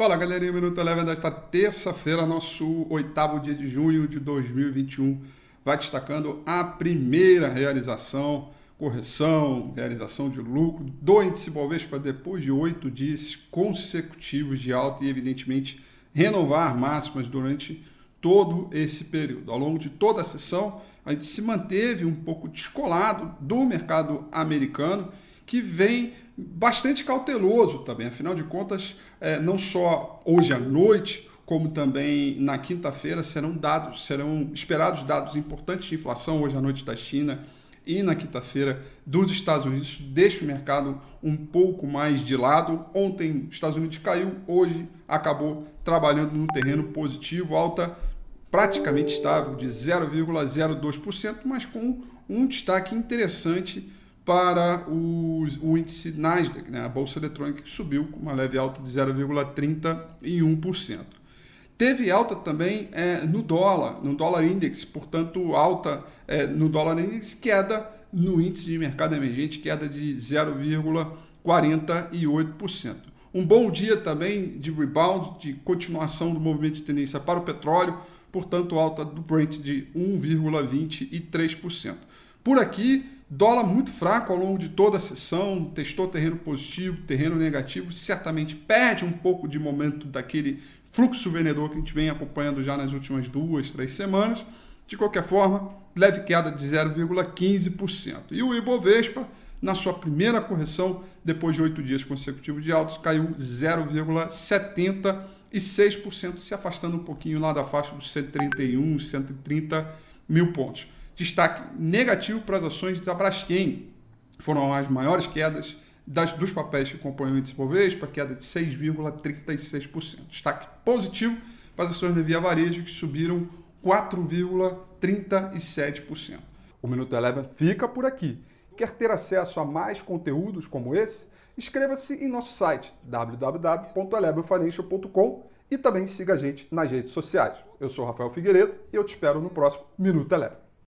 Fala galerinha, Minuto Eleven desta terça-feira, nosso oitavo dia de junho de 2021. Vai destacando a primeira realização, correção, realização de lucro do índice Bovespa depois de oito dias consecutivos de alta e, evidentemente, renovar máximas durante todo esse período. Ao longo de toda a sessão, a gente se manteve um pouco descolado do mercado americano que vem bastante cauteloso também. Afinal de contas, é, não só hoje à noite, como também na quinta-feira serão dados, serão esperados dados importantes de inflação hoje à noite da China e na quinta-feira dos Estados Unidos. Deixa o mercado um pouco mais de lado. Ontem os Estados Unidos caiu, hoje acabou trabalhando no terreno positivo, alta praticamente estável de 0,02%, mas com um destaque interessante para os, o índice Nasdaq, né, a bolsa eletrônica que subiu com uma leve alta de 0,31%. Teve alta também é, no dólar, no dólar index, portanto, alta é, no dólar index, queda no índice de mercado emergente, queda de 0,48%. Um bom dia também de rebound, de continuação do movimento de tendência para o petróleo, portanto, alta do Brent de 1,23%. Por aqui, dólar muito fraco ao longo de toda a sessão, testou terreno positivo, terreno negativo, certamente perde um pouco de momento daquele fluxo vendedor que a gente vem acompanhando já nas últimas duas, três semanas. De qualquer forma, leve queda de 0,15%. E o Ibovespa, na sua primeira correção, depois de oito dias consecutivos de altos, caiu 0,76%, se afastando um pouquinho lá da faixa dos 131, 130 mil pontos. Destaque negativo para as ações da Braskem. Foram as maiores quedas das, dos papéis que compõem o índice Bovespa, queda de 6,36%. Destaque positivo para as ações da Via Varejo, que subiram 4,37%. O Minuto Eleven fica por aqui. Quer ter acesso a mais conteúdos como esse? Inscreva-se em nosso site www.elevenfinancial.com e também siga a gente nas redes sociais. Eu sou Rafael Figueiredo e eu te espero no próximo Minuto Eleven.